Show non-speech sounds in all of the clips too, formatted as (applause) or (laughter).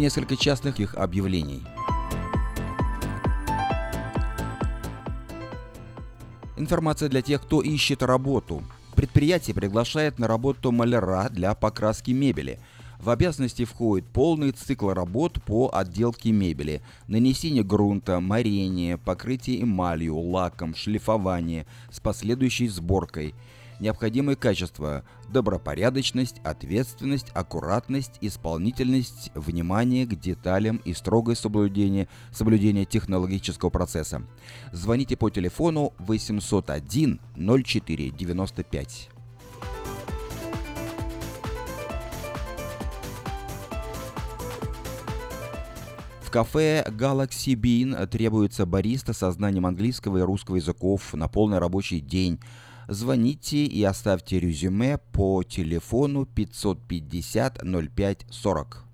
несколько частных их объявлений. Информация для тех, кто ищет работу. Предприятие приглашает на работу маляра для покраски мебели. В обязанности входит полный цикл работ по отделке мебели, нанесение грунта, морение, покрытие эмалью, лаком, шлифование с последующей сборкой – Необходимые качества – добропорядочность, ответственность, аккуратность, исполнительность, внимание к деталям и строгое соблюдение, соблюдение технологического процесса. Звоните по телефону 801 04 95. В кафе Galaxy Bean требуется бариста со знанием английского и русского языков на полный рабочий день – звоните и оставьте резюме по телефону 550 05 40.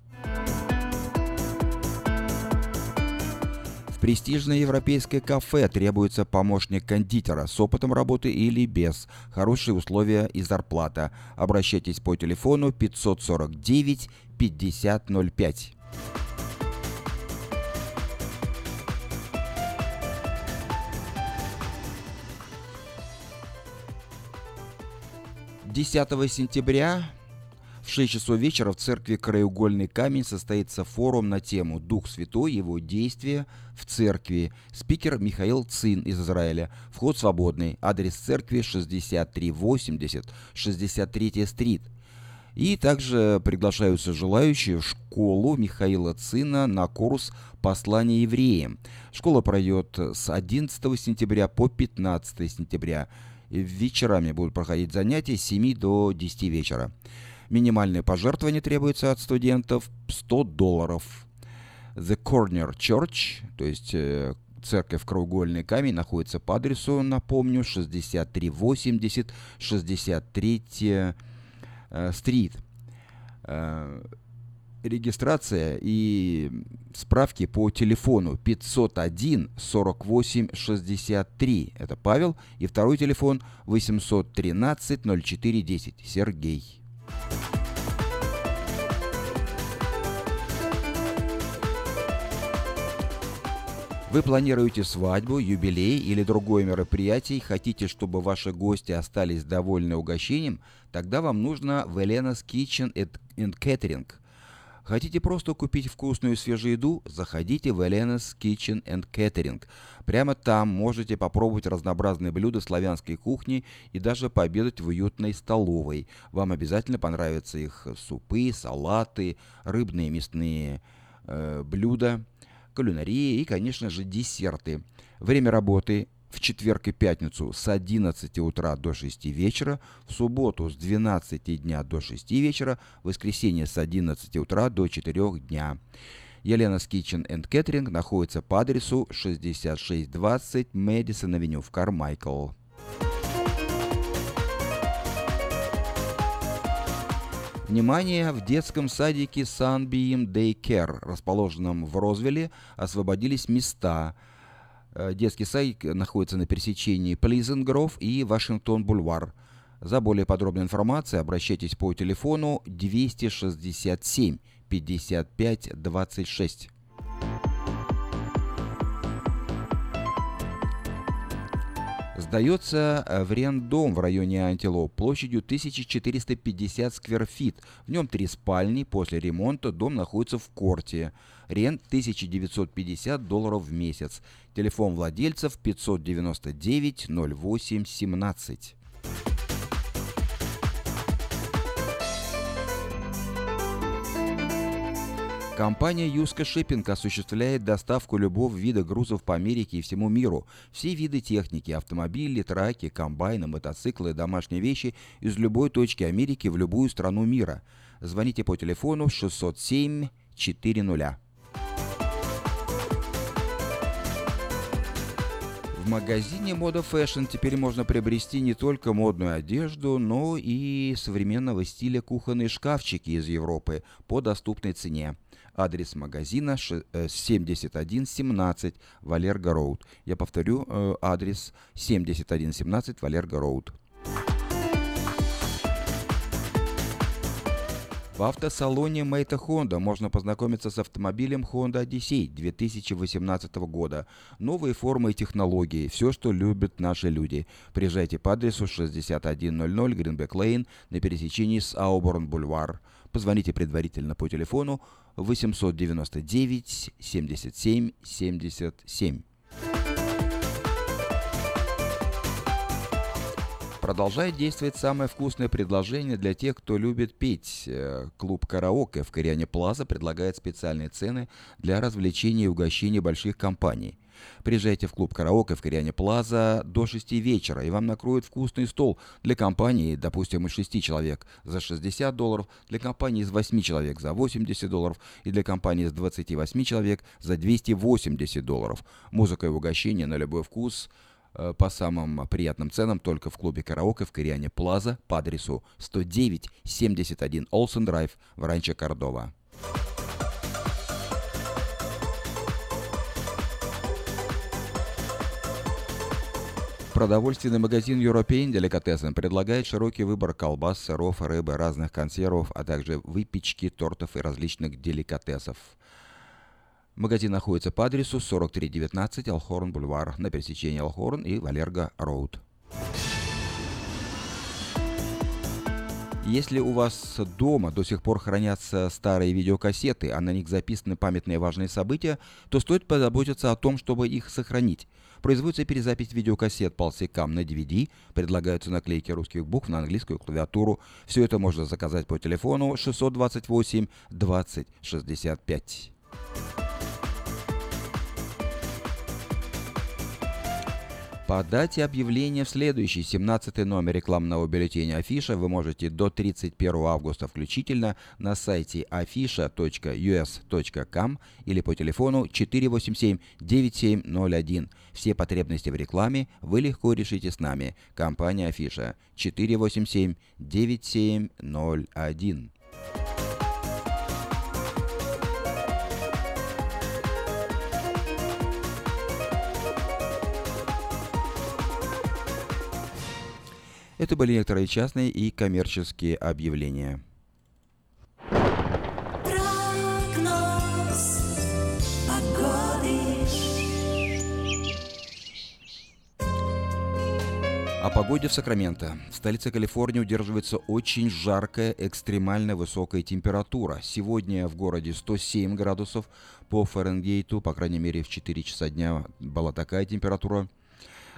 В престижное европейское кафе требуется помощник кондитера с опытом работы или без, хорошие условия и зарплата. Обращайтесь по телефону 549 50 10 сентября в 6 часов вечера в церкви «Краеугольный камень» состоится форум на тему «Дух Святой. Его действия в церкви». Спикер Михаил Цин из Израиля. Вход свободный. Адрес церкви 6380 63 стрит. И также приглашаются желающие в школу Михаила Цина на курс «Послание евреям». Школа пройдет с 11 сентября по 15 сентября вечерами будут проходить занятия с 7 до 10 вечера. Минимальное пожертвование требуется от студентов 100 долларов. The Corner Church, то есть э, церковь Кругольный камень, находится по адресу, напомню, 6380 63 э, стрит. Э, регистрация и справки по телефону 501 48 63. Это Павел. И второй телефон 813 04 10. Сергей. Вы планируете свадьбу, юбилей или другое мероприятие и хотите, чтобы ваши гости остались довольны угощением, тогда вам нужно в Elena's Kitchen and Catering – Хотите просто купить вкусную свежую еду? Заходите в Elena's Kitchen and Catering. Прямо там можете попробовать разнообразные блюда славянской кухни и даже пообедать в уютной столовой. Вам обязательно понравятся их супы, салаты, рыбные мясные э, блюда, кулинария и, конечно же, десерты. Время работы в четверг и пятницу с 11 утра до 6 вечера, в субботу с 12 дня до 6 вечера, в воскресенье с 11 утра до 4 дня. Елена's Kitchen and Catering находится по адресу 6620 Мэдисон Авеню в Кармайкл. Внимание! В детском садике Sunbeam Daycare, расположенном в Розвилле, освободились места – детский садик находится на пересечении Grove и Вашингтон-Бульвар. За более подробной информацией обращайтесь по телефону 267 55 26. Сдается э, в арендом в районе Антилоп площадью 1450 скверфит. В нем три спальни. После ремонта дом находится в корте. Рент 1950 долларов в месяц. Телефон владельцев 599 08 17. Компания Юска Шиппинг осуществляет доставку любого вида грузов по Америке и всему миру. Все виды техники – автомобили, траки, комбайны, мотоциклы, домашние вещи – из любой точки Америки в любую страну мира. Звоните по телефону 607 400. В магазине Мода Fashion теперь можно приобрести не только модную одежду, но и современного стиля кухонные шкафчики из Европы по доступной цене. Адрес магазина 7117 Валерго Роуд. Я повторю, э, адрес 7117 Валерго Роуд. В автосалоне Мэйта Honda можно познакомиться с автомобилем Honda Odyssey 2018 года. Новые формы и технологии, все, что любят наши люди. Приезжайте по адресу 6100 Гринбек Лейн на пересечении с Ауборн Бульвар. Позвоните предварительно по телефону 899 77 77. Продолжает действовать самое вкусное предложение для тех, кто любит петь. Э, клуб «Караоке» в Кориане Плаза предлагает специальные цены для развлечения и угощения больших компаний. Приезжайте в клуб «Караоке» в Кориане Плаза до 6 вечера, и вам накроют вкусный стол для компании, допустим, из 6 человек за 60 долларов, для компании из 8 человек за 80 долларов и для компании из 28 человек за 280 долларов. Музыка и угощение на любой вкус – Э, по самым приятным ценам только в клубе «Караоке» в Кориане Плаза по адресу 109-71 Олсен Драйв в Ранчо Кордова. Продовольственный магазин European Delicatessen предлагает широкий выбор колбас, сыров, рыбы, разных консервов, а также выпечки, тортов и различных деликатесов – Магазин находится по адресу 4319 Алхорн Бульвар на пересечении Алхорн и Валерго Роуд. Если у вас дома до сих пор хранятся старые видеокассеты, а на них записаны памятные важные события, то стоит позаботиться о том, чтобы их сохранить. Производится перезапись видеокассет полсекам на DVD, предлагаются наклейки русских букв на английскую клавиатуру. Все это можно заказать по телефону 628 20 65. Подать объявление в следующий 17 номер рекламного бюллетеня Афиша вы можете до 31 августа включительно на сайте afisha.us.com или по телефону 487-9701. Все потребности в рекламе вы легко решите с нами. Компания Афиша 487-9701. Это были некоторые частные и коммерческие объявления. О погоде в Сакраменто. В столице Калифорнии удерживается очень жаркая, экстремально высокая температура. Сегодня в городе 107 градусов по Фаренгейту, по крайней мере в 4 часа дня была такая температура.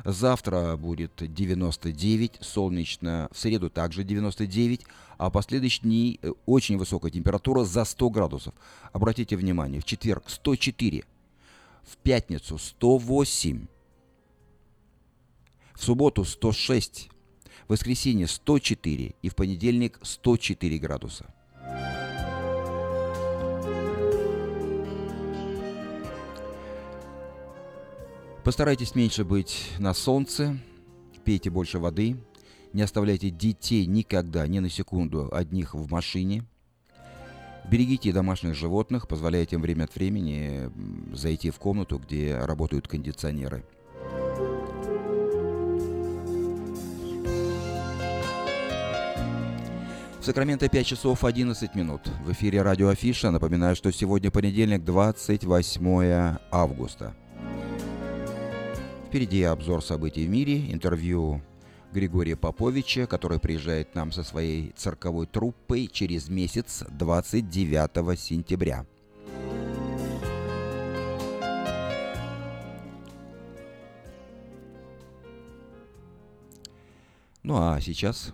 Завтра будет 99, солнечно. В среду также 99, а последующие дни э, очень высокая температура за 100 градусов. Обратите внимание, в четверг 104, в пятницу 108, в субботу 106, в воскресенье 104 и в понедельник 104 градуса. Постарайтесь меньше быть на солнце, пейте больше воды, не оставляйте детей никогда, ни на секунду одних в машине. Берегите домашних животных, позволяйте им время от времени зайти в комнату, где работают кондиционеры. В Сакраменто 5 часов 11 минут. В эфире радио Афиша. Напоминаю, что сегодня понедельник, 28 августа. Впереди обзор событий в мире, интервью Григория Поповича, который приезжает к нам со своей цирковой труппой через месяц 29 сентября. Ну а сейчас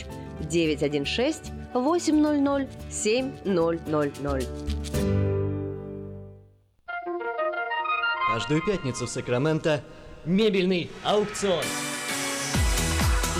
916 800 7000. Каждую пятницу в Сакраменто мебельный аукцион.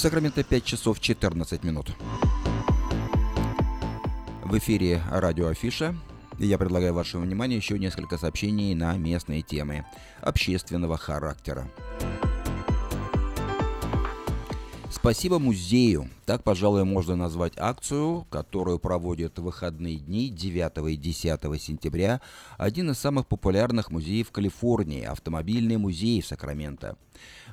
В Сакраменто 5 часов 14 минут. В эфире радио Афиша. Я предлагаю вашему вниманию еще несколько сообщений на местные темы общественного характера. Спасибо музею. Так, пожалуй, можно назвать акцию, которую проводит в выходные дни 9 и 10 сентября один из самых популярных музеев Калифорнии – автомобильный музей в Сакраменто.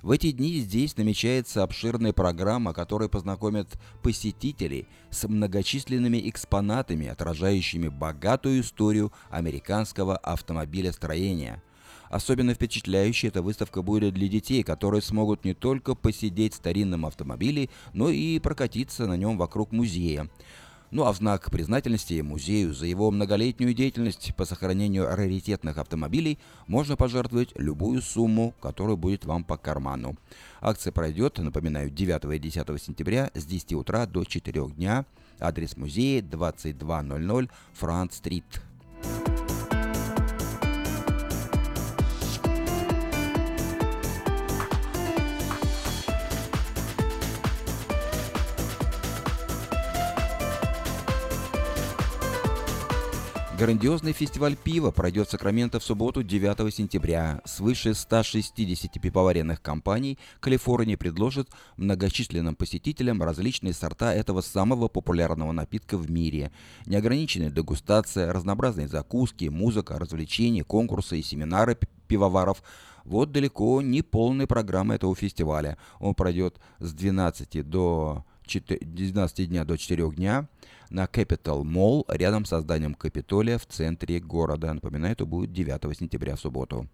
В эти дни здесь намечается обширная программа, которая познакомит посетителей с многочисленными экспонатами, отражающими богатую историю американского автомобилестроения – Особенно впечатляющей эта выставка будет для детей, которые смогут не только посидеть в старинном автомобиле, но и прокатиться на нем вокруг музея. Ну а в знак признательности музею за его многолетнюю деятельность по сохранению раритетных автомобилей можно пожертвовать любую сумму, которая будет вам по карману. Акция пройдет, напоминаю, 9 и 10 сентября с 10 утра до 4 дня. Адрес музея 2200 Франц-стрит. Грандиозный фестиваль пива пройдет в Сакраменто в субботу 9 сентября. Свыше 160 пивоваренных компаний Калифорния предложит многочисленным посетителям различные сорта этого самого популярного напитка в мире. Неограниченная дегустация, разнообразные закуски, музыка, развлечения, конкурсы и семинары пивоваров – вот далеко не полная программа этого фестиваля. Он пройдет с 12 до 12 дня до 4 дня на Capital Mall рядом с зданием Капитолия в центре города. Напоминаю, это будет 9 сентября в субботу.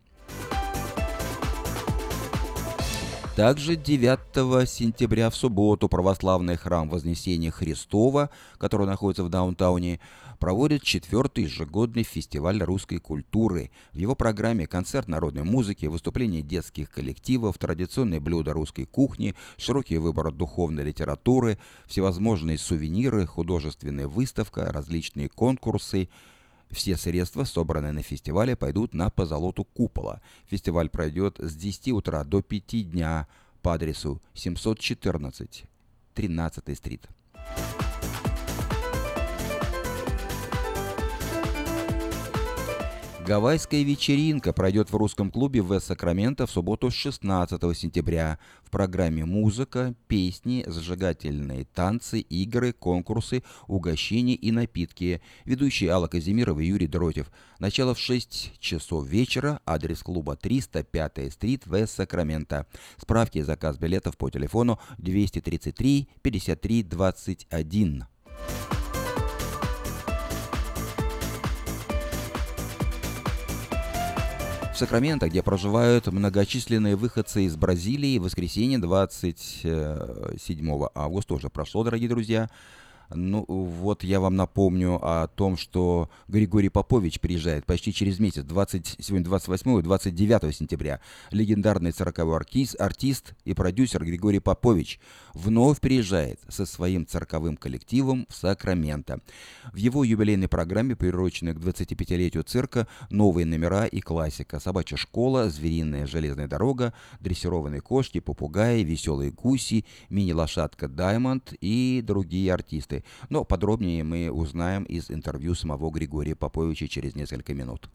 Также 9 сентября в субботу православный храм Вознесения Христова, который находится в даунтауне, проводит четвертый ежегодный фестиваль русской культуры. В его программе концерт народной музыки, выступления детских коллективов, традиционные блюда русской кухни, широкий выбор духовной литературы, всевозможные сувениры, художественная выставка, различные конкурсы – все средства, собранные на фестивале, пойдут на позолоту купола. Фестиваль пройдет с 10 утра до 5 дня по адресу 714 13 стрит. Гавайская вечеринка пройдет в русском клубе в Сакраменто в субботу 16 сентября. В программе музыка, песни, зажигательные танцы, игры, конкурсы, угощения и напитки. Ведущие Алла Казимирова и Юрий Дротев. Начало в 6 часов вечера. Адрес клуба 305 стрит в Сакраменто. Справки и заказ билетов по телефону 233 53 21. В Сакраменто, где проживают многочисленные выходцы из Бразилии. В воскресенье 27 августа уже прошло, дорогие друзья. Ну, вот я вам напомню о том, что Григорий Попович приезжает почти через месяц, 20, сегодня 28 и 29 сентября. Легендарный цирковой артист, артист и продюсер Григорий Попович вновь приезжает со своим цирковым коллективом в Сакраменто. В его юбилейной программе, приуроченной к 25-летию цирка, новые номера и классика. Собачья школа, звериная железная дорога, дрессированные кошки, попугаи, веселые гуси, мини-лошадка Даймонд и другие артисты. Но подробнее мы узнаем из интервью самого Григория Поповича через несколько минут.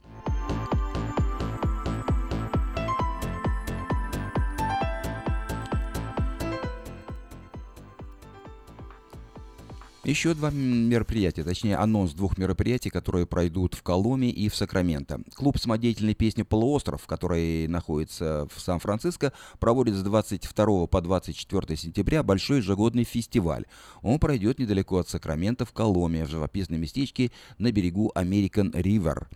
Еще два мероприятия, точнее анонс двух мероприятий, которые пройдут в Коломе и в Сакраменто. Клуб самодеятельной песни «Полуостров», который находится в Сан-Франциско, проводит с 22 по 24 сентября большой ежегодный фестиваль. Он пройдет недалеко от Сакрамента в Коломе, в живописном местечке на берегу American River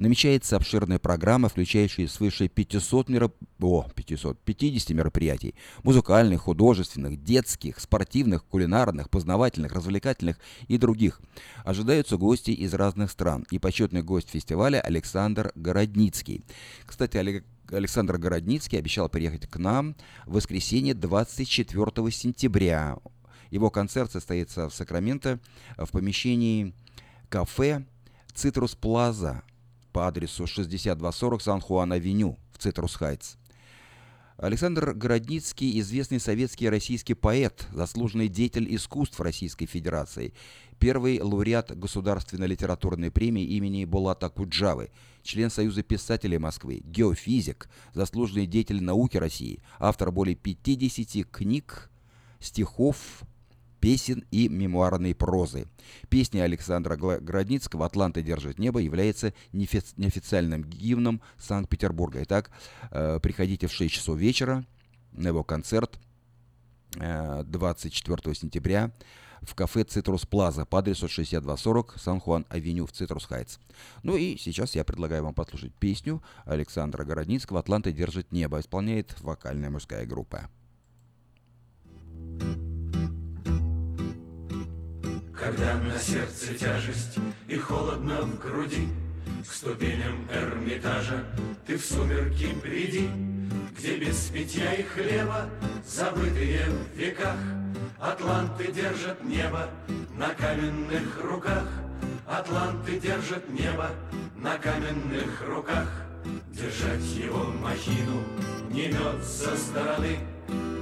намечается обширная программа, включающая свыше 500 мероп... О, 500, 50 мероприятий. Музыкальных, художественных, детских, спортивных, кулинарных, познавательных, развлекательных и других. Ожидаются гости из разных стран. И почетный гость фестиваля Александр Городницкий. Кстати, Олег Александр Городницкий обещал приехать к нам в воскресенье 24 сентября. Его концерт состоится в Сакраменто в помещении кафе «Цитрус Плаза» по адресу 6240 Сан-Хуан-Авеню в Цитрус-Хайтс. Александр Городницкий – известный советский и российский поэт, заслуженный деятель искусств Российской Федерации, первый лауреат Государственной литературной премии имени Булата Окуджавы, член Союза писателей Москвы, геофизик, заслуженный деятель науки России, автор более 50 книг, стихов, песен и мемуарной прозы. Песня Александра Городницкого «Атланты держат небо» является неофициальным гимном Санкт-Петербурга. Итак, э, приходите в 6 часов вечера на его концерт 24 э, сентября в кафе «Цитрус Плаза» по адресу 6240 Сан-Хуан-Авеню в Цитрус Хайтс. Ну и сейчас я предлагаю вам послушать песню Александра Городницкого «Атланты держат небо». Исполняет вокальная мужская группа. thank you когда на сердце тяжесть и холодно в груди, К ступеням Эрмитажа ты в сумерки приди, Где без питья и хлеба, забытые в веках, Атланты держат небо на каменных руках, Атланты держат небо на каменных руках. Держать его махину не мед со стороны,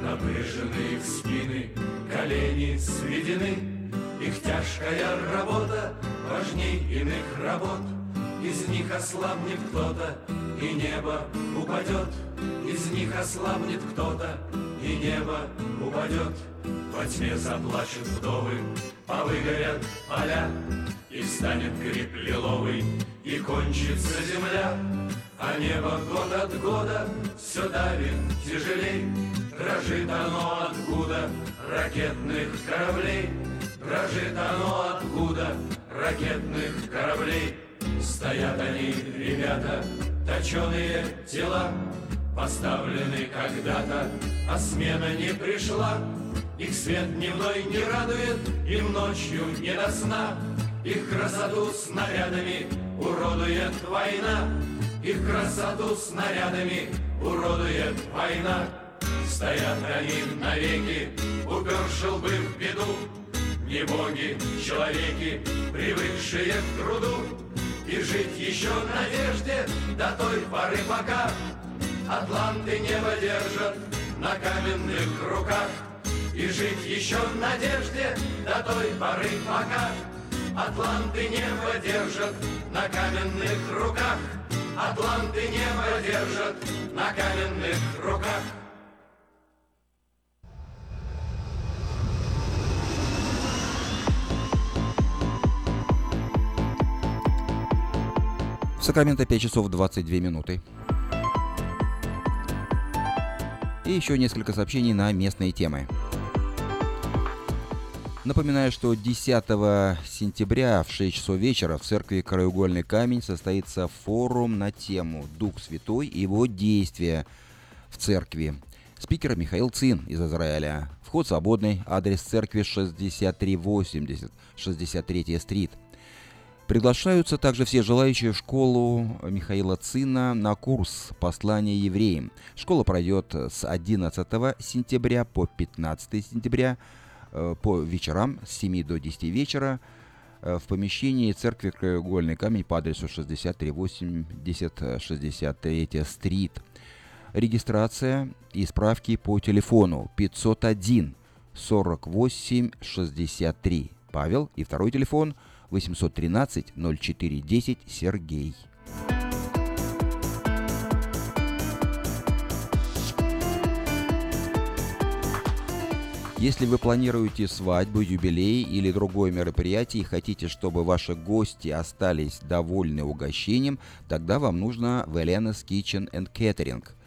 Напряженные в спины колени сведены, их тяжкая работа важней иных работ. Из них ослабнет кто-то, и небо упадет. Из них ослабнет кто-то, и небо упадет. Во тьме заплачут вдовы, повыгорят поля, И станет гриб лиловый, и кончится земля. А небо год от года все давит тяжелей, Дрожит оно откуда ракетных кораблей. Дрожит оно откуда ракетных кораблей. Стоят они, ребята, точеные тела, Поставлены когда-то, а смена не пришла. Их свет дневной не радует, им ночью не до сна. Их красоту снарядами уродует война. Их красоту снарядами уродует война. Стоят они навеки, уперши лбы в беду, не боги, человеки, привыкшие к труду И жить еще в надежде до той поры, пока Атланты небо держат на каменных руках И жить еще в надежде до той поры, пока Атланты небо держат на каменных руках. Атланты небо держат на каменных руках. Сакраменто 5 часов 22 минуты. И еще несколько сообщений на местные темы. Напоминаю, что 10 сентября в 6 часов вечера в церкви Краеугольный камень состоится форум на тему «Дух Святой и его действия в церкви». Спикер Михаил Цин из Израиля. Вход свободный. Адрес церкви 6380, 63 стрит. Приглашаются также все желающие в школу Михаила Цина на курс «Послание евреям». Школа пройдет с 11 сентября по 15 сентября э, по вечерам с 7 до 10 вечера э, в помещении церкви Краеугольный камень по адресу 6380 63 стрит. Регистрация и справки по телефону 501 48 63. Павел и второй телефон – 813 0410 Сергей. Если вы планируете свадьбу, юбилей или другое мероприятие и хотите, чтобы ваши гости остались довольны угощением, тогда вам нужно Веленас Kitchen and Catering –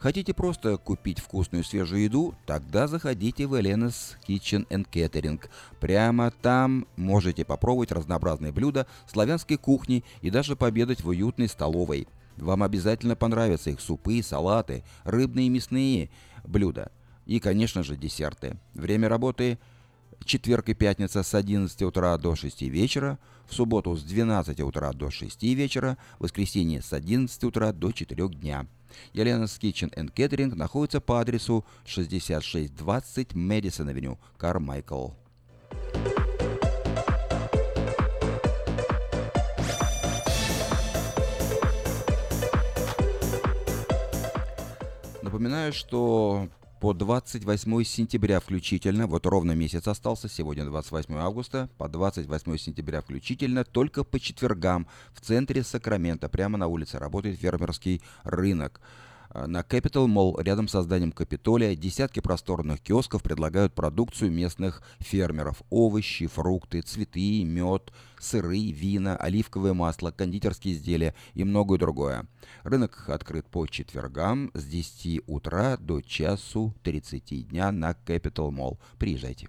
Хотите просто купить вкусную свежую еду? Тогда заходите в Elena's Kitchen and Catering. Прямо там можете попробовать разнообразные блюда славянской кухни и даже пообедать в уютной столовой. Вам обязательно понравятся их супы, салаты, рыбные и мясные блюда. И, конечно же, десерты. Время работы четверг и пятница с 11 утра до 6 вечера, в субботу с 12 утра до 6 вечера, воскресенье с 11 утра до 4 дня. Елена's Kitchen and Catering находится по адресу 6620 Мэдисон Авеню, Кармайкл. Напоминаю, что по 28 сентября включительно, вот ровно месяц остался, сегодня 28 августа, по 28 сентября включительно, только по четвергам в центре Сакрамента, прямо на улице, работает фермерский рынок. Э, на Capital Mall, рядом с зданием Капитолия, десятки просторных киосков предлагают продукцию местных фермеров. Овощи, фрукты, цветы, мед, сыры, вина, оливковое масло, кондитерские изделия и многое другое. Рынок открыт по четвергам с 10 утра до часу 30 дня на Capital Mall. Приезжайте.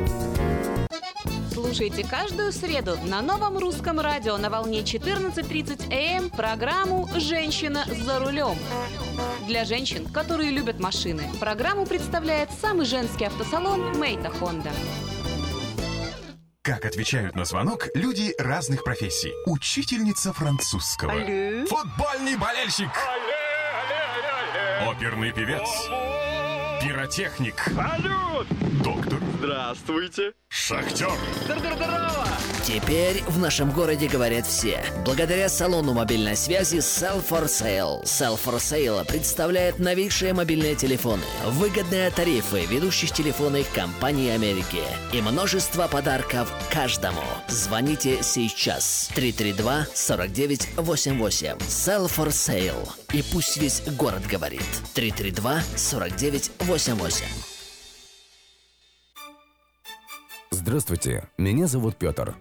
Слушайте каждую среду на новом русском радио на волне 14.30 АМ программу «Женщина за рулем». Для женщин, которые любят машины, программу представляет самый женский автосалон «Мейта Хонда». Как отвечают на звонок люди разных профессий. Учительница французского. Алле. Футбольный болельщик. Оперный певец. Пиротехник. Салют! Доктор. Здравствуйте! Шахтер. Здорово! Теперь в нашем городе говорят все. Благодаря салону мобильной связи Sell for Sale. Sell for Sale представляет новейшие мобильные телефоны, выгодные тарифы ведущих телефонных компаний Америки и множество подарков каждому. Звоните сейчас 332 49 88. Sell for Sale. И пусть весь город говорит. 332 49 88. Здравствуйте, меня зовут Петр.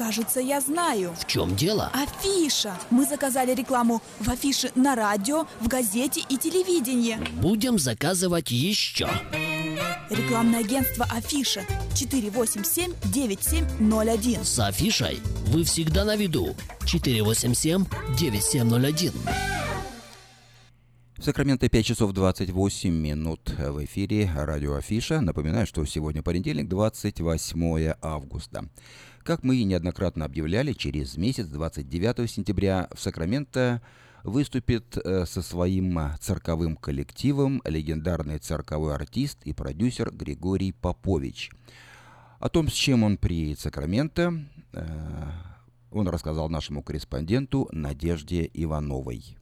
Кажется, я знаю. В чем дело? Афиша. Мы заказали рекламу в афише на радио, в газете и телевидении. Будем заказывать еще. Рекламное агентство Афиша 487-9701. С афишей вы всегда на виду. 487-9701. В Сакраменто 5 часов 28 минут в эфире радио Афиша. Напоминаю, что сегодня понедельник, 28 августа. Как мы и неоднократно объявляли, через месяц, 29 сентября, в Сакраменто выступит э, со своим цирковым коллективом легендарный цирковой артист и продюсер Григорий Попович. О том, с чем он приедет в Сакраменто, э, он рассказал нашему корреспонденту Надежде Ивановой.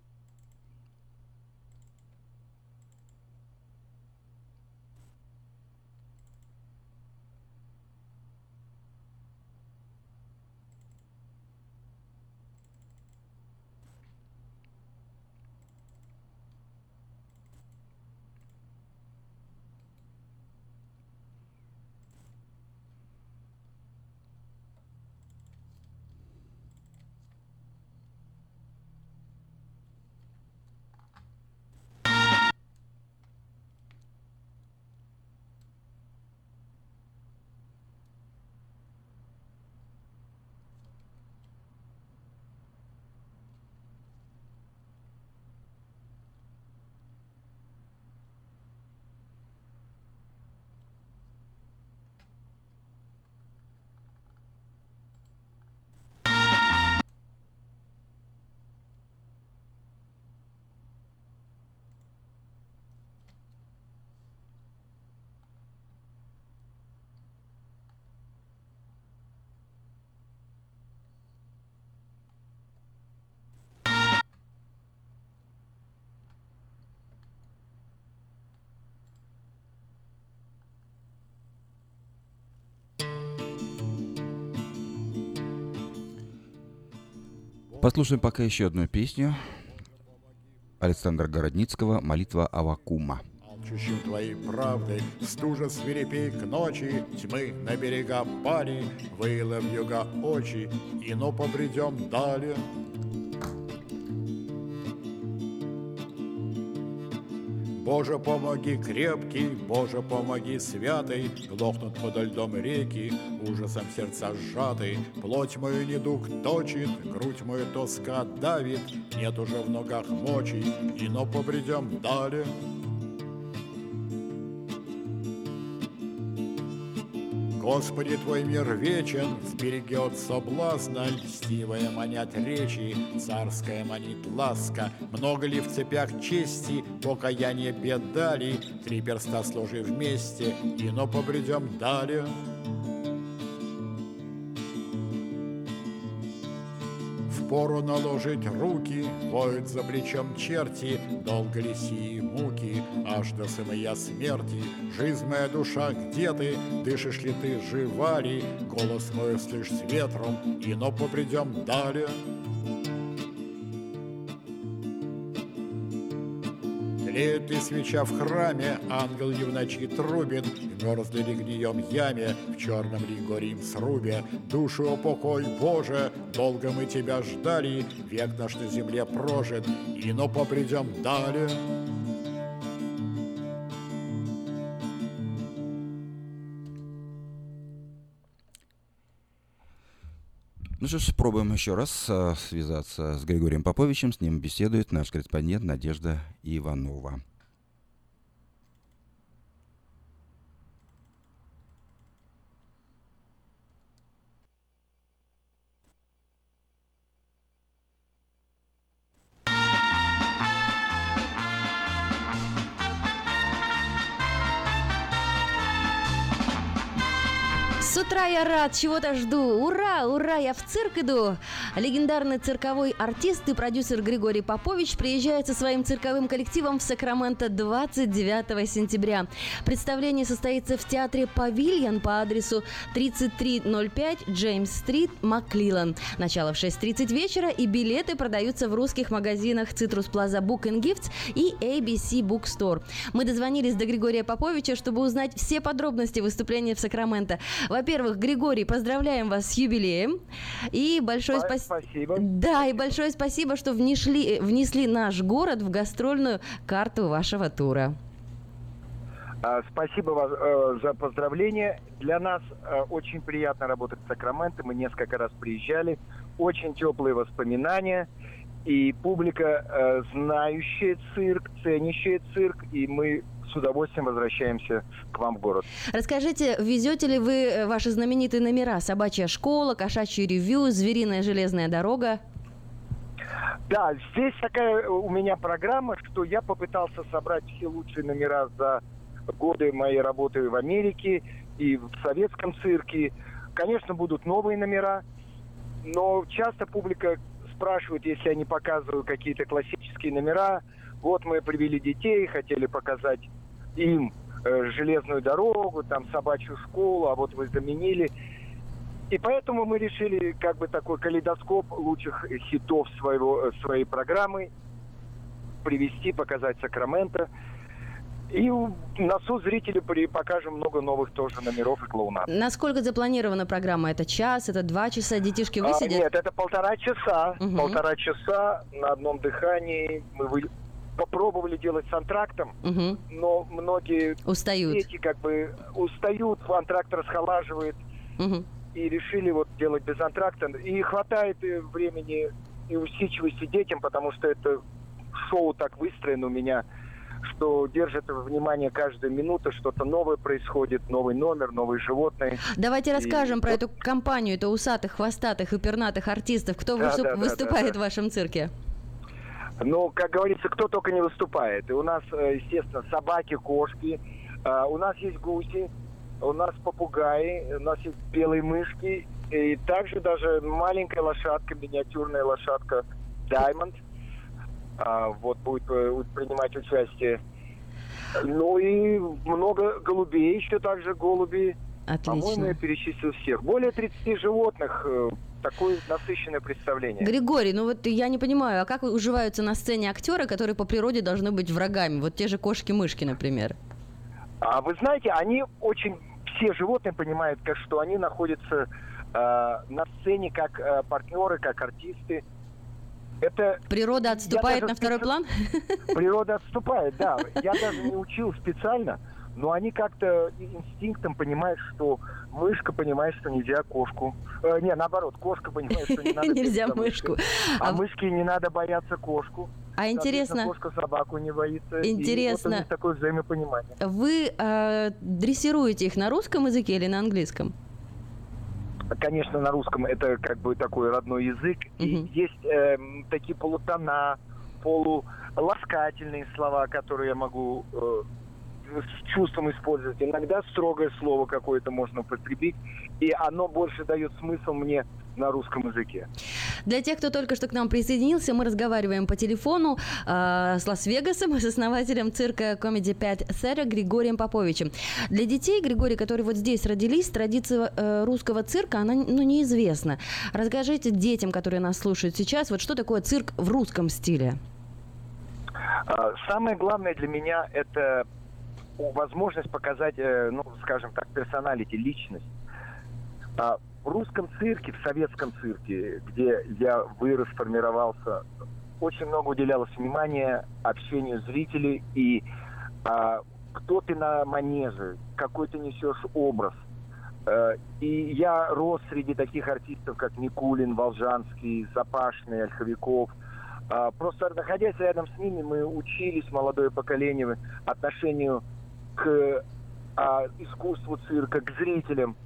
Послушаем пока еще одну песню Александра Городницкого «Молитва Авакума». Алчущим твоей правдой, стужа свирепей к ночи, Тьмы на берега пали, выла в юга очи, И но побредем далее. Боже, помоги крепкий, Боже, помоги святый, Глохнут подо льдом реки, ужасом сердца сжатый, Плоть мою недуг точит, грудь мою тоска давит, Нет уже в ногах мочи, и но побредем далее. Господи, Твой мир вечен, сберегет соблазна, Льстивая манят речи, царская манит ласка. Много ли в цепях чести, покаяние бедали, Три перста сложи вместе, и но побредем далее. Впору наложить руки, воют за плечом черти, Долго ли сии муки, аж до самой смерти. Жизнь моя душа, где ты? Дышишь ли ты, жива ли? Голос мой слышь с ветром, и но побредем далее. Тлеет ли свеча в храме, ангел ли в ночи трубит, Мерзли ли гнием яме, в черном ли горим срубе. Душу упокой, Боже, долго мы тебя ждали, Век наш на земле прожит, и но попридем далее. Ну что ж, пробуем еще раз а, связаться с Григорием Поповичем. С ним беседует наш корреспондент Надежда Иванова. Рад, чего-то жду. Ура, ура, я в цирк иду. Легендарный цирковой артист и продюсер Григорий Попович приезжает со своим цирковым коллективом в Сакраменто 29 сентября. Представление состоится в театре «Павильон» по адресу 3305 Джеймс-стрит, Маклилан. Начало в 6.30 вечера и билеты продаются в русских магазинах Citrus Plaza Book and Gifts и ABC Bookstore. Мы дозвонились до Григория Поповича, чтобы узнать все подробности выступления в Сакраменто. Во-первых, во-первых, Григорий, поздравляем вас с юбилеем. И большое спа- спасибо. Да, и большое спасибо, что внесли, внесли наш город в гастрольную карту вашего тура. А, спасибо вас э, за поздравление. Для нас э, очень приятно работать в Сакраменто. Мы несколько раз приезжали. Очень теплые воспоминания. И публика, э, знающая цирк, ценящая цирк. И мы с удовольствием возвращаемся к вам в город. Расскажите, везете ли вы э, ваши знаменитые номера? Собачья школа, кошачий ревью, звериная железная дорога? Да, здесь такая у меня программа, что я попытался собрать все лучшие номера за годы моей работы в Америке и в советском цирке. Конечно, будут новые номера, но часто публика спрашивает, если я не показываю какие-то классические номера, вот мы привели детей, хотели показать им э, железную дорогу, там собачью школу, а вот вы заменили. И поэтому мы решили как бы такой калейдоскоп лучших хитов своего, э, своей программы привести, показать Сакраменто. И на суд зрителю покажем много новых тоже номеров и клоунат. Насколько запланирована программа? Это час, это два часа? Детишки высидят? А, нет, это полтора часа. Угу. Полтора часа на одном дыхании. Мы вы попробовали делать с антрактом, угу. но многие устают. дети как бы устают, антракт расхолаживает. Угу. И решили вот делать без антракта. И хватает э, времени и усидчивости детям, потому что это шоу так выстроено у меня, что держит внимание каждую минуту, что-то новое происходит, новый номер, новые животные. Давайте и расскажем про эту компанию, это усатых, хвостатых и пернатых артистов. Кто да, выступ... да, да, выступает да, да. в вашем цирке? Ну, как говорится, кто только не выступает. И у нас, э, естественно, собаки, кошки, э, у нас есть гуси, у нас попугаи, у нас есть белые мышки, и также даже маленькая лошадка, миниатюрная лошадка Diamond, а, вот будет э, принимать участие. Ну и много голубей, еще также голуби. Отлично. По-моему, я перечислил всех. Более 30 животных такое насыщенное представление. Григорий, ну вот я не понимаю, а как уживаются на сцене актеры, которые по природе должны быть врагами? Вот те же кошки-мышки, например. А вы знаете, они очень все животные понимают, как, что они находятся э, на сцене как э, партнеры, как артисты. Это природа отступает на второй план? Природа отступает, да. (laughs) Я даже не учил специально, но они как-то инстинктом понимают, что мышка понимает, что нельзя кошку. Э, не, наоборот, кошка понимает, что не (laughs) надо Нельзя мышку. А, а мышке не надо бояться кошку. А интересно... Кошка собаку не боится. Интересно. И вот такое взаимопонимание. Вы э, дрессируете их на русском языке или на английском? Конечно, на русском это как бы такой родной язык. Угу. И есть э, такие полутона, полуласкательные слова, которые я могу э, с чувством использовать. Иногда строгое слово какое-то можно употребить, и оно больше дает смысл мне на русском языке. Для тех, кто только что к нам присоединился, мы разговариваем по телефону э, с Лас-Вегасом, (laughs) с основателем цирка Comedy 5 Сэра Григорием Поповичем. Для детей, Григорий, которые вот здесь родились, традиция э, русского цирка, она ну, неизвестна. Расскажите детям, которые нас слушают сейчас, вот что такое цирк в русском стиле? А, Самое главное для меня это возможность показать, э, ну, скажем так, персоналити, личность. А В русском цирке, в советском цирке, где я вырос, формировался, очень много уделялось внимания общению зрителей и а, кто ты на манеже, какой ты несешь образ. Э, И я рос среди таких артистов, как Никулин, Волжанский, Запашный, Ольховиков. А, Просто находясь рядом с ними, мы учились, молодое поколение, отношению к а, искусству цирка, к зрителям.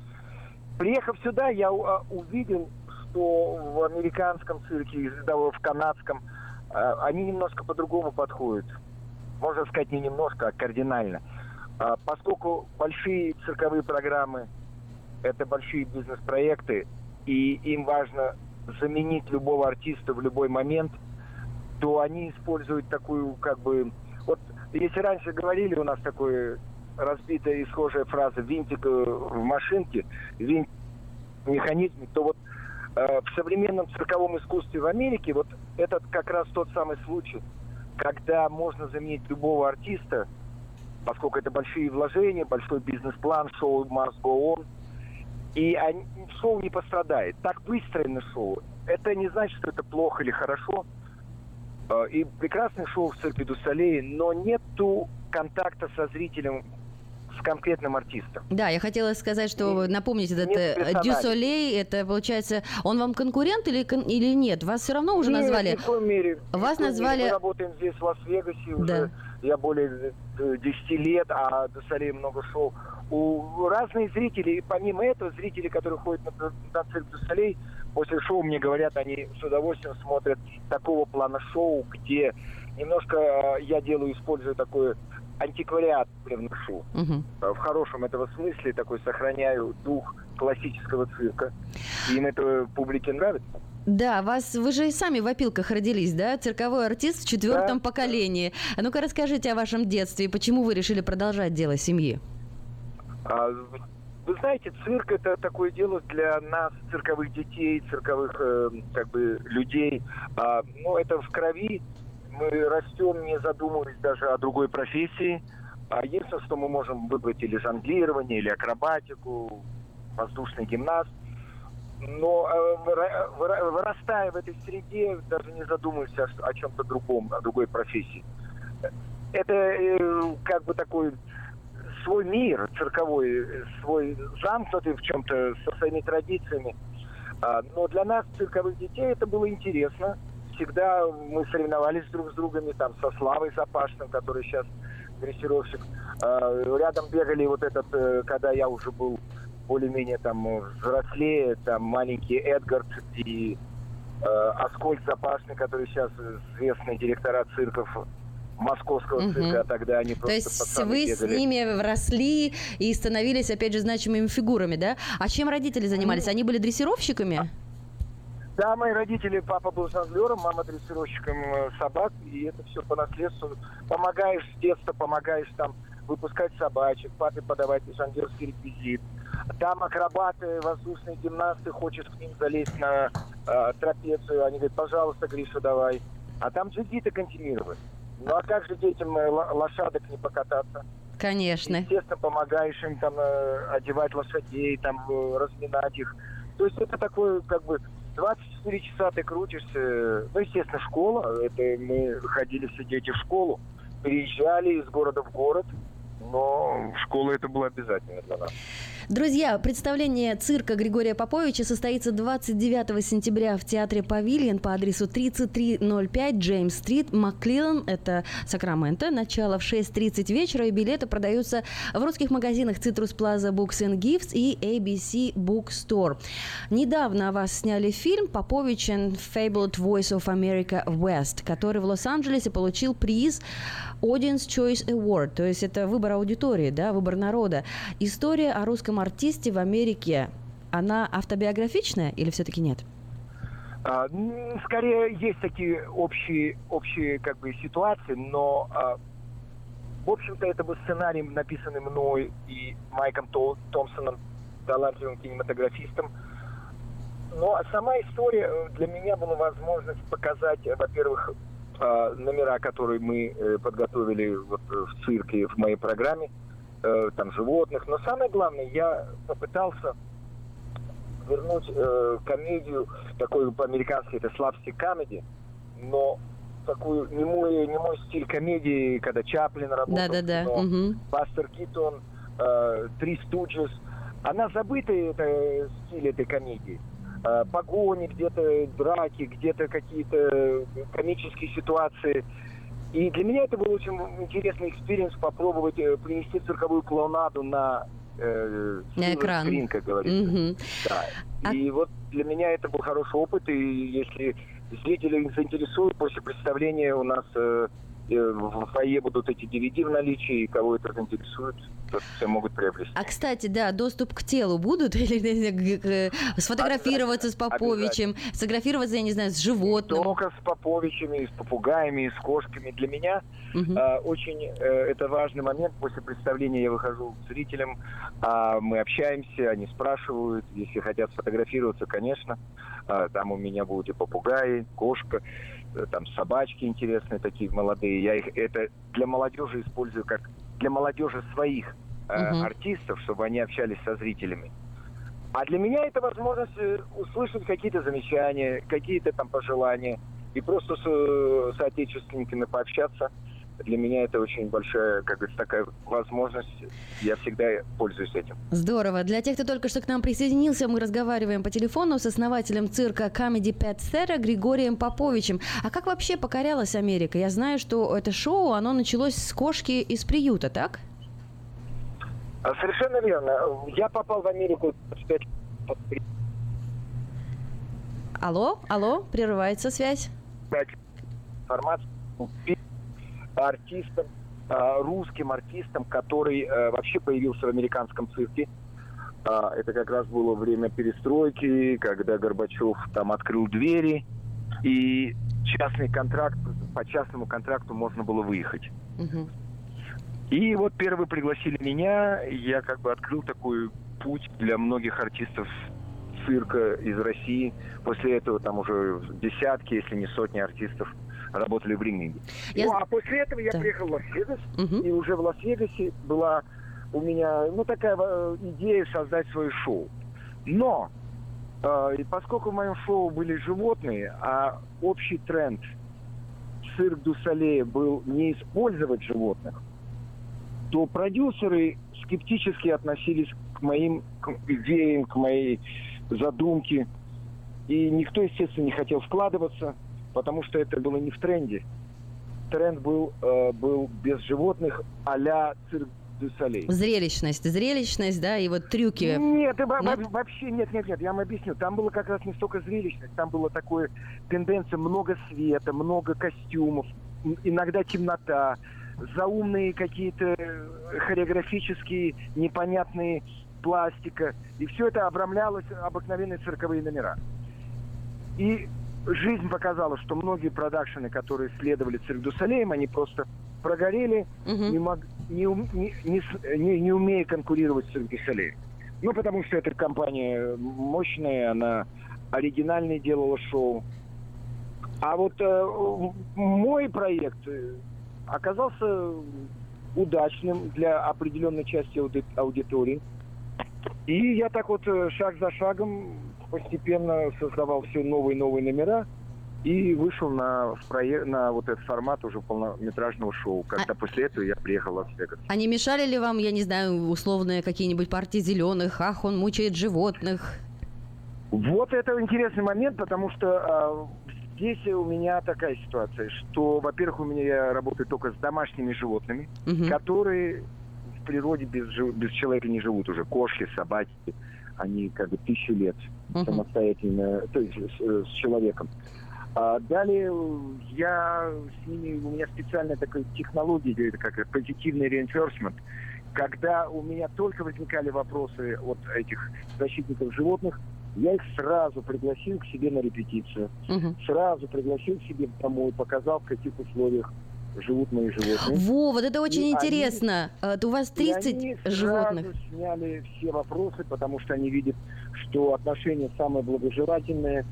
Приехав сюда, я а, увидел, что в американском цирке, даже в канадском, а, они немножко по-другому подходят. Можно сказать, не немножко, а кардинально. А, Поскольку большие цирковые программы – это большие бизнес-проекты, и им важно заменить любого артиста в любой момент, то они используют такую, как бы... Вот если раньше говорили, у нас такое разбитая и схожая фраза «винтик э, в машинке», «винт в механизме», то вот э, в современном цирковом искусстве в Америке вот этот как раз тот самый случай, когда можно заменить любого артиста, поскольку это большие вложения, большой бизнес-план, шоу must go on, и они- шоу не пострадает. Так выстроено шоу. Это не значит, что это плохо или хорошо. Э, И прекрасное шоу в цирке Дусалей, но нету контакта со зрителем, с конкретным артистом. Да, я хотела сказать, что напомнить этот э. Дюсолей, это получается, он вам конкурент или, или нет? Вас все равно уже Нет, назвали? ни в коем мере. Вас коем мере. назвали- Мы работаем здесь, в Лас-Вегасе, уже Да. я более э, 10 лет, а до Солей много шоу. У разные зрители, и помимо этого, зрители, которые ходят на, на цирк до Солей, после шоу мне говорят, они с удовольствием смотрят такого плана шоу, где немножко э, я делаю, использую такой антиквариат я вношу. Мгм. Э, В хорошем этого смысле такой сохраняю дух классического цирка. Им это публике нравится. Да, вас, вы же и сами в опилках родились, да? Цирковой артист в четвертом поколении. А ну-ка расскажите о вашем детстве и почему вы решили продолжать дело семьи? А, Вы знаете, цирк это такое дело для нас, цирковых детей, цирковых э, как бы людей. А, ну, это в крови. Мы растем, не задумываясь даже о другой профессии. А единственное, что мы можем выбрать или жонглирование, или акробатику, воздушный гимнаст. Но э, выра- выра- вырастая в этой среде, даже не задумываясь о, о чем-то другом, о другой профессии. Это э, как бы такой свой мир цирковой, э, свой замкнутый в чем-то со своими традициями. А, Но для нас, цирковых детей, это было интересно. Всегда мы соревновались друг с другом, там, со Славой Запашным, который сейчас дрессировщик. А, Рядом бегали вот этот, э, когда я уже был более-менее там взрослее, там маленький Эдгард и э, Аскольд Запашный, который сейчас известный директора цирков московского Мгм. цирка, а тогда они То просто есть пацаны вы с бегали. ними росли и становились, опять же, значимыми фигурами, да? А чем родители занимались? Они были дрессировщиками? Да, мои родители, папа был жонглером, мама дрессировщиком э, собак, и это все по наследству. Помогаешь с детства, помогаешь там выпускать собачек, папе подавать жонглерский реквизит. Там акробаты, воздушные гимнасты, хочешь к ним залезть на э, трапецию, они говорят, пожалуйста, Гриша, давай. А там джигиты континировать. Ну а как же детям э, ло- лошадок не покататься? Конечно. Естественно, помогаешь им там э, одевать лошадей, там э, разминать их. То есть это такое, как бы, 24 часа ты крутишься. Ну, естественно, школа. Это мы ходили все дети в школу. Переезжали из города в город. Но школа это было обязательно для нас. Друзья, представление цирка Григория Поповича состоится 29 сентября в театре «Павильон» по адресу 3305 Джеймс-стрит, Маклилан, это Сакраменто. Начало в 6.30 вечера, и билеты продаются в русских магазинах Citrus Plaza Books and Gifts и ABC Bookstore. Недавно о вас сняли фильм «Попович and Fabled Voice of America West», который в Лос-Анджелесе получил приз Audience Choice Award, то есть это выбор аудитории, да, выбор народа. История о русском артисте в Америке, она автобиографичная или все-таки нет? А, скорее, есть такие общие, общие как бы, ситуации, но, а, в общем-то, это был сценарий, написанный мной и Майком То- Томпсоном, талантливым кинематографистом. Но сама история э, для меня была возможность показать, э, во-первых, номера, которые мы э, подготовили вот, в цирке, в моей программе, э, там животных. Но самое главное, я попытался вернуть э, комедию, такой по-американски это славстик комедии, но такую не мой, не мой стиль комедии, когда Чаплин работал Да-да-да. в кино, Мгм. Бастер Китон, э, Три Студжес. Она забыта, это стиль этой комедии. Э, погони, где-то драки, где-то какие-то комические ситуации. И для меня это был очень интересный experience попробовать э, принести цирковую клоунаду на, э, На экран. screen, как говорится. Мгм. Да. И вот для меня это был хороший опыт, и если зрители заинтересуют, после представления у нас э, в фойе будут эти DVD в наличии, и кого это заинтересует, то все могут приобрести. А, кстати, да, доступ к телу будут? (laughs) Или г- сфотографироваться с Поповичем, сфотографироваться, я не знаю, с животным? Только с Поповичами, с попугаями, с кошками. Для меня Мгм. э, очень э, это важный момент. После представления я выхожу к зрителям, а, мы общаемся, они спрашивают, если хотят сфотографироваться, конечно. А, там у меня будут и попугаи, кошка, э, там собачки интересные такие молодые. Я их это для молодежи использую как для молодежи своих э, Мгм. артистов, чтобы они общались со зрителями. А для меня это возможность э, услышать какие-то замечания, какие-то там пожелания и просто с э, соотечественниками пообщаться. Для меня это очень большая, как говорится, такая возможность. Я всегда пользуюсь этим. Здорово. Для тех, кто только что к нам присоединился, мы разговариваем по телефону с основателем цирка Comedy Pet Center Григорием Поповичем. А как вообще покорялась Америка? Я знаю, что это шоу, оно началось с кошки из приюта, так? А, Совершенно верно. Я попал в Америку 25 лет Алло, алло, прерывается связь. дать артистам, э, русским артистам, который э, вообще появился в американском цирке. А, Это как раз было время перестройки, когда Горбачев там открыл двери, и частный контракт, по частному контракту можно было выехать. И вот первые пригласили меня, я как бы открыл такой путь для многих артистов цирка из России. После этого там уже десятки, если не сотни артистов работали в ринге. Я- Ну, а после этого я Да. приехал в Лас-Вегас, и уже в Лас-Вегасе была у меня, ну, такая э, идея создать свое шоу. Но, э, и поскольку в моем шоу были животные, а общий тренд цирк Дусалея был не использовать животных, то продюсеры скептически относились к моим к идеям, к моей задумке. И никто, естественно, не хотел вкладываться, потому что это было не в тренде. Тренд был, э, был без животных а-ля цирк Солей. Зрелищность, зрелищность, да, и вот трюки. Нет, Нет? во- вообще нет, нет, нет, я вам объясню. Там было как раз не столько зрелищность, там было такое тенденция много света, много костюмов, иногда темнота, заумные какие-то э, хореографические непонятные пластика. И все это обрамлялось обыкновенные цирковые номера. И жизнь показала, что многие продакшены, которые следовали цирк ду Солеем, они просто прогорели, не, мог- не, не- не не- умея конкурировать с цирк ду Солеем. Ну, потому что эта компания мощная, она оригинальное делала шоу. А вот э, мой проект э, оказался удачным для определенной части ауди- аудитории. И я так вот э, шаг за шагом постепенно создавал все новые и новые номера и вышел на, на вот этот формат уже полнометражного шоу. Когда после этого я приехал в Лас-Вегас. А не мешали ли вам, я не знаю, условные какие-нибудь партии зеленых? Ах, он мучает животных. Вот это интересный момент, потому что а, здесь у меня такая ситуация, что, во-первых, у меня я работаю только с домашними животными, Мгм. которые в природе без, без человека не живут уже. Кошки, собаки, они как бы тысячу лет Мгм. самостоятельно, то есть с, с человеком. А далее э, я с ними, у меня специальная такая технология, это как позитивный reinforcement, когда у меня только возникали вопросы от этих защитников животных, я их сразу пригласил к себе на репетицию, сразу пригласил к себе домой, показал, в каких условиях живут мои животные. Во, вот это очень И они- интересно. А, У вас 30 и они животных. сразу сняли все вопросы, потому что они видят, что отношения самые благожелательные,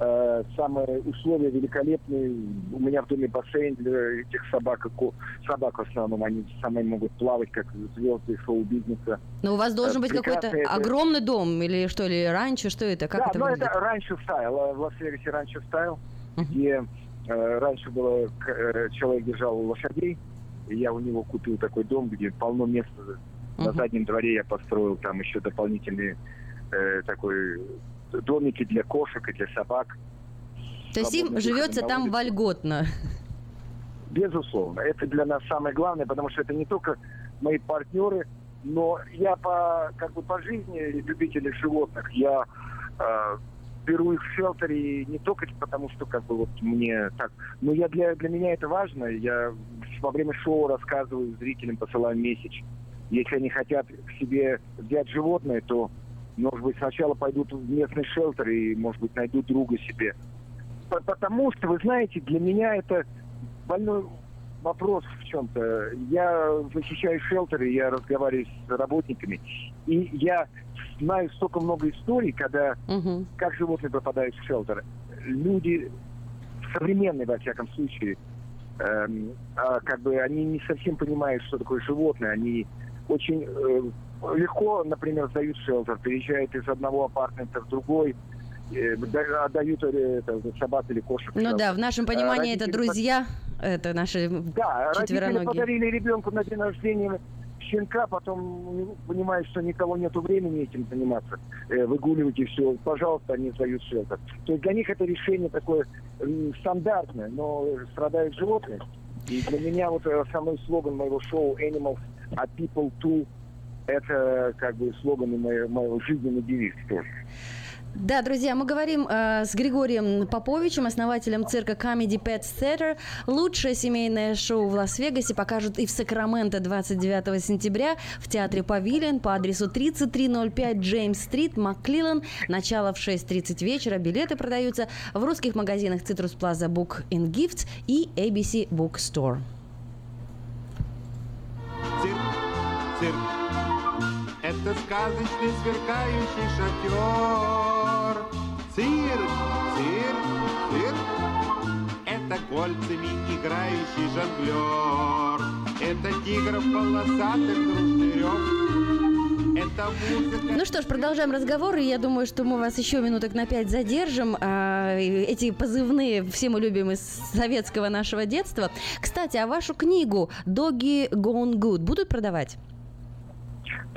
Э, самые условия великолепные. У меня в доме бассейн для этих собак. Собак в основном, они самые могут плавать, как звезды шоу-бизнеса. Но у вас должен быть какой-то это... огромный дом или что, или ранчо, что это? Как да, это ну выглядит? это ranch style, в Лас-Вегасе ranch style, угу. где э, раньше было, э, человек держал лошадей, и я у него купил такой дом, где полно места. Uh-huh. На заднем дворе я построил там еще дополнительные э, такой домики для кошек и для собак. То есть им живется там вольготно? Безусловно. Это для нас самое главное, потому что это не только мои партнеры, но я по, как бы по жизни любитель животных. Я э, беру их в шелтере не только потому, что как бы вот мне так, но я для, для меня это важно. Я во время шоу рассказываю зрителям, посылаю месяц. Если они хотят к себе взять животное, то может быть, сначала пойдут в местный шелтер и, может быть, найдут друга себе. Потому что, вы знаете, для меня это больной вопрос в чем-то. Я защищаю шелтеры, я разговариваю с работниками, и я знаю столько много историй, когда угу. как животные попадают в шелтер. Люди современные, во всяком случае, эм, а, как бы они не совсем понимают, что такое животное, они очень э, легко, например, сдают шелтер, переезжают из одного апартамента в другой, отдают э, это, собак или кошек. Ну да, в нашем понимании родители это друзья, это наши да, родители подарили ребенку на день рождения щенка, потом понимают, что никого нет времени этим заниматься, э, выгуливать и все, пожалуйста, они сдают шелтер. То есть для них это решение такое стандартное, но страдают животные. И для меня вот основной слоган моего шоу Animals are people too это как бы слоган моего, моего жизненного девиз тоже. Да, друзья, мы говорим э, с Григорием Поповичем, основателем цирка Comedy Pet Theater. Лучшее семейное шоу в Лас-Вегасе покажут и в Сакраменто 29 сентября в театре Павилион по адресу 3305 Джеймс-стрит, Макклилан. Начало в 6.30 вечера. Билеты продаются в русских магазинах Citrus Plaza Book and Gifts и ABC Bookstore. Цирк, цирк. Это сказочный сверкающий шатер. Цирк, цирк, цирк. Это кольцами играющий жонглер. Это тигров полосатых дружный. Ну что ж, продолжаем разговор, и я думаю, что мы вас еще минуток на пять задержим. А, эти позывные все мы любим из советского нашего детства. Кстати, а вашу книгу «Doggy Gone Good» будут продавать?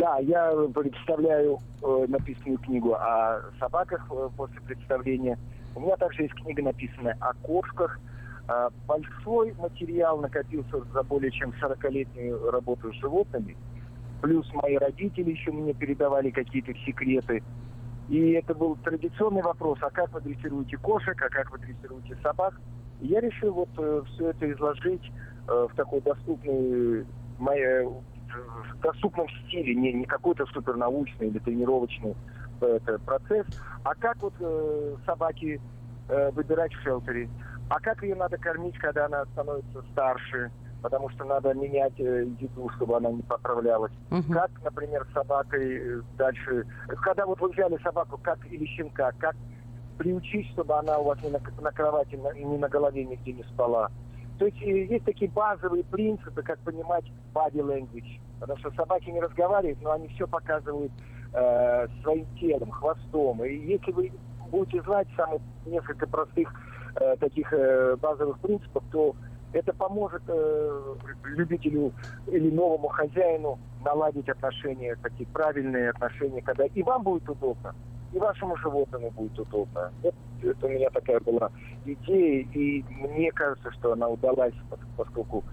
Да, я представляю э, написанную книгу о собаках э, после представления. У меня также есть книга, написанная о кошках. Э, большой материал накопился за более чем 40-летнюю работу с животными. Плюс мои родители еще мне передавали какие-то секреты. И это был традиционный вопрос, а как вы дрессируете кошек, а как вы дрессируете собак. И я решил вот э, все это изложить э, в такой доступной моей в доступном стиле, не, не какой-то супернаучный или тренировочный э, это, процесс, а как вот э, собаки э, выбирать в шелтере, а как ее надо кормить, когда она становится старше, потому что надо менять э, еду, чтобы она не поправлялась. Uh-huh. Как, например, с собакой э, дальше, когда вот вы взяли собаку, как или щенка, как приучить, чтобы она у вас не на, на кровати, и не на голове нигде не спала. То есть э, есть такие базовые принципы, как понимать body language. Потому что собаки не разговаривают, но они все показывают э, своим телом, хвостом. И если вы будете знать самых несколько простых э, таких э, базовых принципов, то это поможет э, любителю или новому хозяину наладить отношения, такие правильные отношения, когда и вам будет удобно, и вашему животному будет удобно. Это, это у меня такая была идея, и мне кажется, что она удалась, поскольку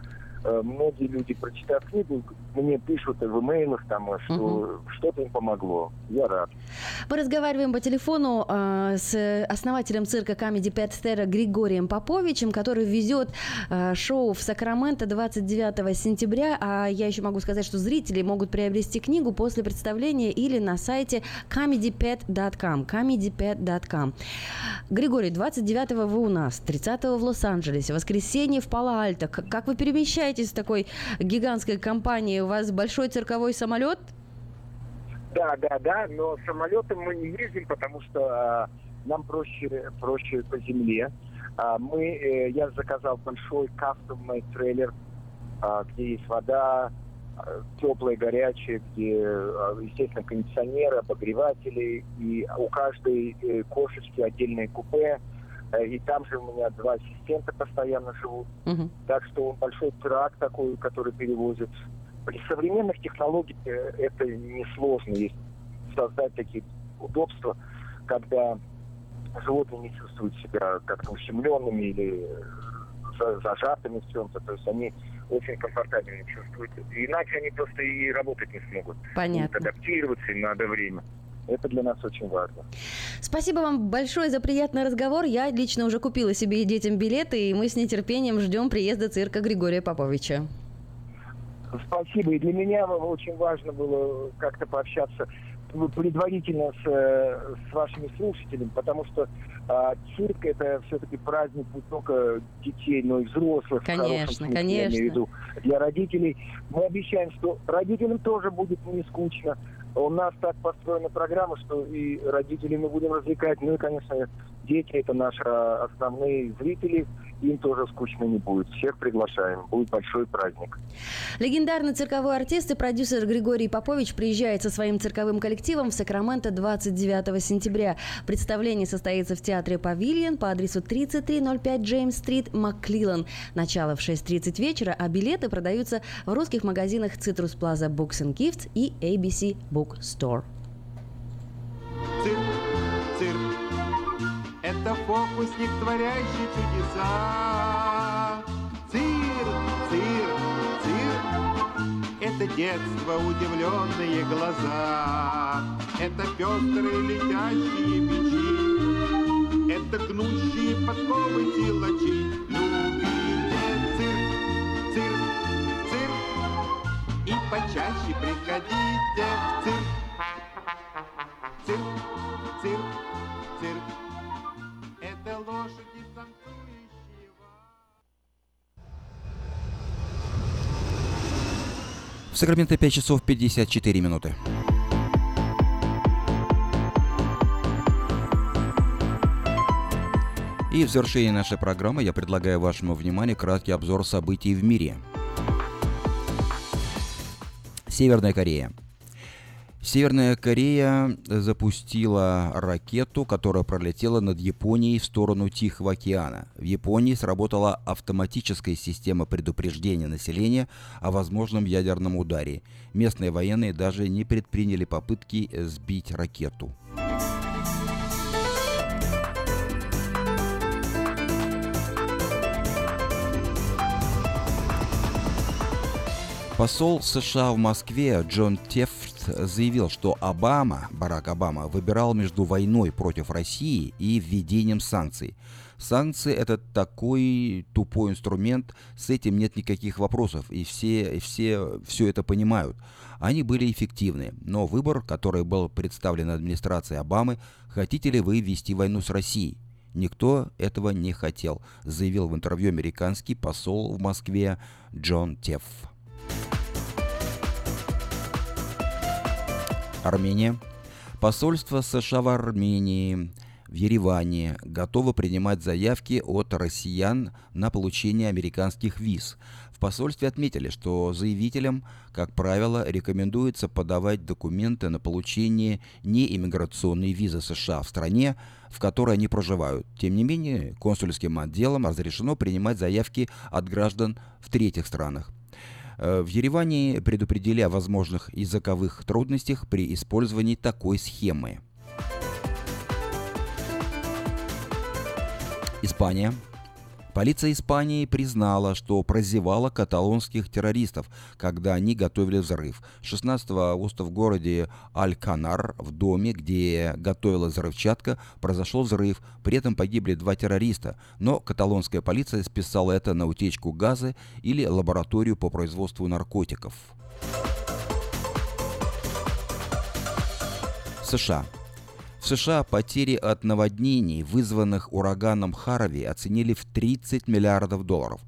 многие люди, прочитав книгу, мне пишут в имейлах, там, что угу. что-то им помогло. Я рад. Мы разговариваем по телефону э, с основателем цирка Comedy Pet Terra Григорием Поповичем, который везет э, шоу в Сакраменто 29 сентября. А я еще могу сказать, что зрители могут приобрести книгу после представления или на сайте comedypet.com. comedypet.com. Григорий, 29 вы у нас, 30 в Лос-Анджелесе, воскресенье в Пало-Альто. Как вы перемещаетесь общаетесь с такой гигантской компанией, у вас большой цирковой самолет? Да, да, да, но самолетом мы не ездим, потому что нам проще, проще по земле. А, мы, э, я заказал большой кастомный трейлер, а, где есть вода, а, теплая, горячая, где, а, естественно, кондиционеры, обогреватели, и у каждой э, кошечки отдельное купе, И там же у меня два ассистента постоянно живут. Мгм. Так что большой трак такой, который перевозит. При современных технологиях э, это несложно есть создать такие удобства, когда животные не чувствуют себя как-то ущемленными или э, за- зажатыми в чем-то. То есть они очень комфортабельно чувствуют. Иначе они просто и работать не смогут. Понятно. Будут адаптироваться, им надо время. Это для нас очень важно. Спасибо вам большое за приятный разговор. Я лично уже купила себе и детям билеты, и мы с нетерпением ждем приезда цирка Григория Поповича. Спасибо. И для меня очень важно было как-то пообщаться предварительно с, э, с вашими слушателями, потому что а, цирк это все-таки праздник не только детей, но и взрослых. Конечно, смысле, я имею в конечно. виду, для родителей. Мы обещаем, что родителям тоже будет не скучно. У нас так построена программа, что и родителей мы будем развлекать. Ну и, конечно, дети это наши основные зрители. Им тоже скучно не будет. Всех приглашаем. Будет большой праздник. Легендарный цирковой артист и продюсер Григорий Попович приезжает со своим цирковым коллективом в Сакраменто 29 сентября. Представление состоится в театре «Павильон» по адресу 3305 Джеймс-стрит, Макклилан. Начало в 6.30 вечера, а билеты продаются в русских магазинах Citrus Plaza Books and Gifts и ABC Book Store. Фокусник, творящий чудеса. Цирк, цирк, цирк, это детство, удивленные глаза. Это пестрые летящие мечи, это гнущие подковы силачи. Любите цирк, цирк, цирк, и почаще приходите в. Цирк, В Сакраменто 5 часов 54 минуты. И в завершении нашей программы я предлагаю вашему вниманию краткий обзор событий в мире. Северная Корея. Северная Корея запустила ракету, которая пролетела над Японией в сторону Тихого океана. В Японии сработала автоматическая система предупреждения населения о возможном ядерном ударе. Местные военные даже не предприняли попытки сбить ракету. Посол США в Москве Джон Тефт заявил, что Обама, Барак Обама, выбирал между войной против России и введением санкций. Санкции – это такой тупой инструмент, с этим нет никаких вопросов, и все, все все это понимают. Они были эффективны, но выбор, который был представлен администрацией Обамы, хотите ли вы вести войну с Россией? Никто этого не хотел, заявил в интервью американский посол в Москве Джон Тефф. Армения. Посольство США в Армении в Ереване готово принимать заявки от россиян на получение американских виз. В посольстве отметили, что заявителям, как правило, рекомендуется подавать документы на получение неиммиграционной визы США в стране, в которой они проживают. Тем не менее, консульским отделам разрешено принимать заявки от граждан в третьих странах. Э, В Ереване предупредили о возможных языковых трудностях при использовании такой схемы. Испания. Полиция Испании признала, что прозевала каталонских террористов, когда они готовили взрыв. 16 августа в городе Аль-Канар, в доме, где готовилась взрывчатка, произошел взрыв. При этом погибли два террориста, но каталонская полиция списала это на утечку газа или лабораторию по производству наркотиков. США. В США потери от наводнений, вызванных ураганом Харви, оценили в 30 миллиардов долларов.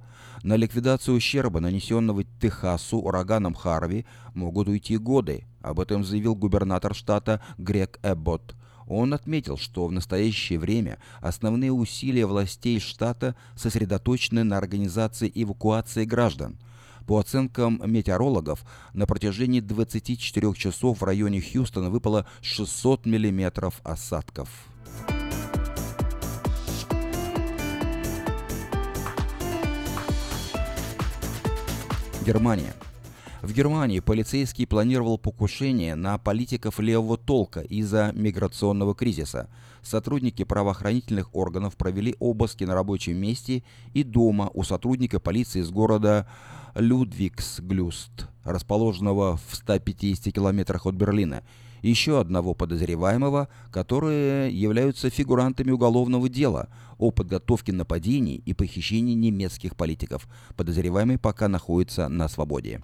На ликвидацию ущерба, нанесенного Техасу ураганом Харви, могут уйти годы. Об этом заявил губернатор штата Грег Эббот. Он отметил, что в настоящее время основные усилия властей штата сосредоточены на организации эвакуации граждан. По оценкам метеорологов, на протяжении 24 часов в районе Хьюстона выпало 600 миллиметров осадков. Германия. В Германии полицейский планировал покушение на политиков левого толка из-за миграционного кризиса. Сотрудники правоохранительных органов провели обыски на рабочем месте и дома у сотрудника полиции из города Людвигсглюст, расположенного в 150 километрах от Берлина, еще одного подозреваемого, которые являются фигурантами уголовного дела о подготовке нападений и похищении немецких политиков. Подозреваемый пока находится на свободе.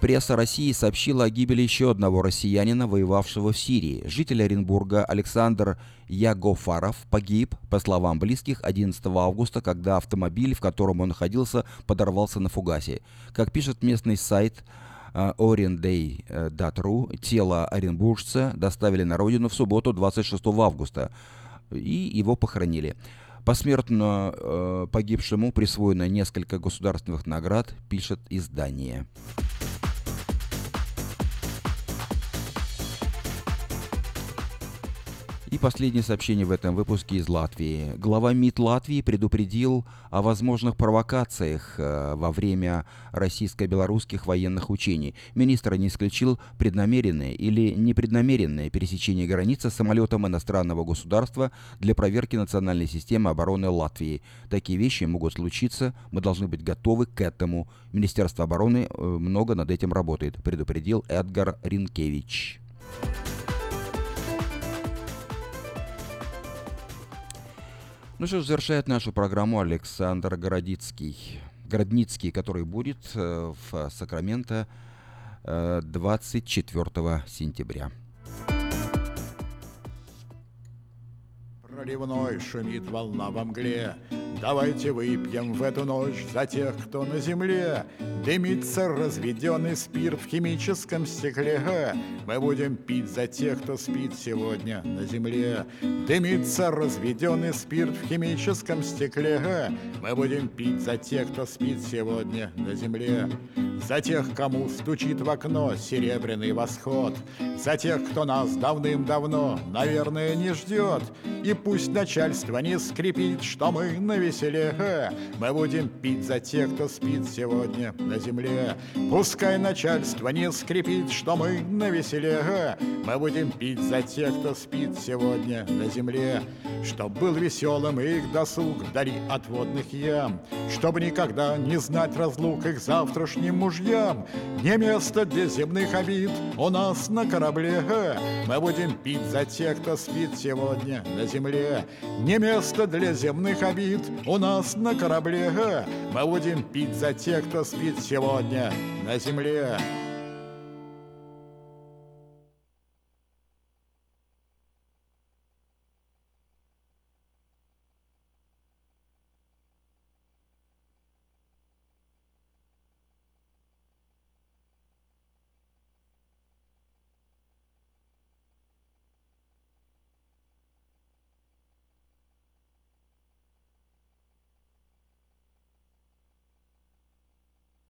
Пресса России сообщила о гибели еще одного россиянина, воевавшего в Сирии. Житель Оренбурга Александр Ягофаров погиб, по словам близких, 11 августа, когда автомобиль, в котором он находился, подорвался на фугасе. Как пишет местный сайт orienday.ru, тело оренбуржца доставили на родину в субботу 26 августа и его похоронили. Посмертно э, погибшему присвоено несколько государственных наград, пишет издание. И последнее сообщение в этом выпуске из Латвии. Глава МИД Латвии предупредил о возможных провокациях э, во время российско-белорусских военных учений. Министр не исключил преднамеренное или непреднамеренное пересечение границы самолетом иностранного государства для проверки национальной системы обороны Латвии. Такие вещи могут случиться, мы должны быть готовы к этому. Министерство обороны э, много над этим работает, предупредил Эдгар Ринкевич. Ну что ж, завершает нашу программу Александр Городицкий, Городницкий, который будет э, в Сакраменто 24 э, сентября. Проливной шумит волна во мгле, Давайте выпьем в эту ночь за тех, кто на земле. Дымится разведенный спирт в химическом стекле. Мы будем пить за тех, кто спит сегодня на земле. Дымится разведенный спирт в химическом стекле. Мы будем пить за тех, кто спит сегодня на земле. За тех, кому стучит в окно серебряный восход. За тех, кто нас давным-давно, наверное, не ждет. И пусть начальство не скрипит, что мы на веселе. Мы будем пить за тех, кто спит сегодня на земле. Пускай начальство не скрипит, что мы на веселе. Мы будем пить за тех, кто спит сегодня на земле. Чтоб был веселым их досуг вдали от водных ям. Чтобы никогда не знать разлук их завтрашним мужьям. Не место для земных обид у нас на корабле. Мы будем пить за тех, кто спит сегодня на земле. Не место для земных обид у нас на корабле Мы будем пить за тех, кто спит сегодня на земле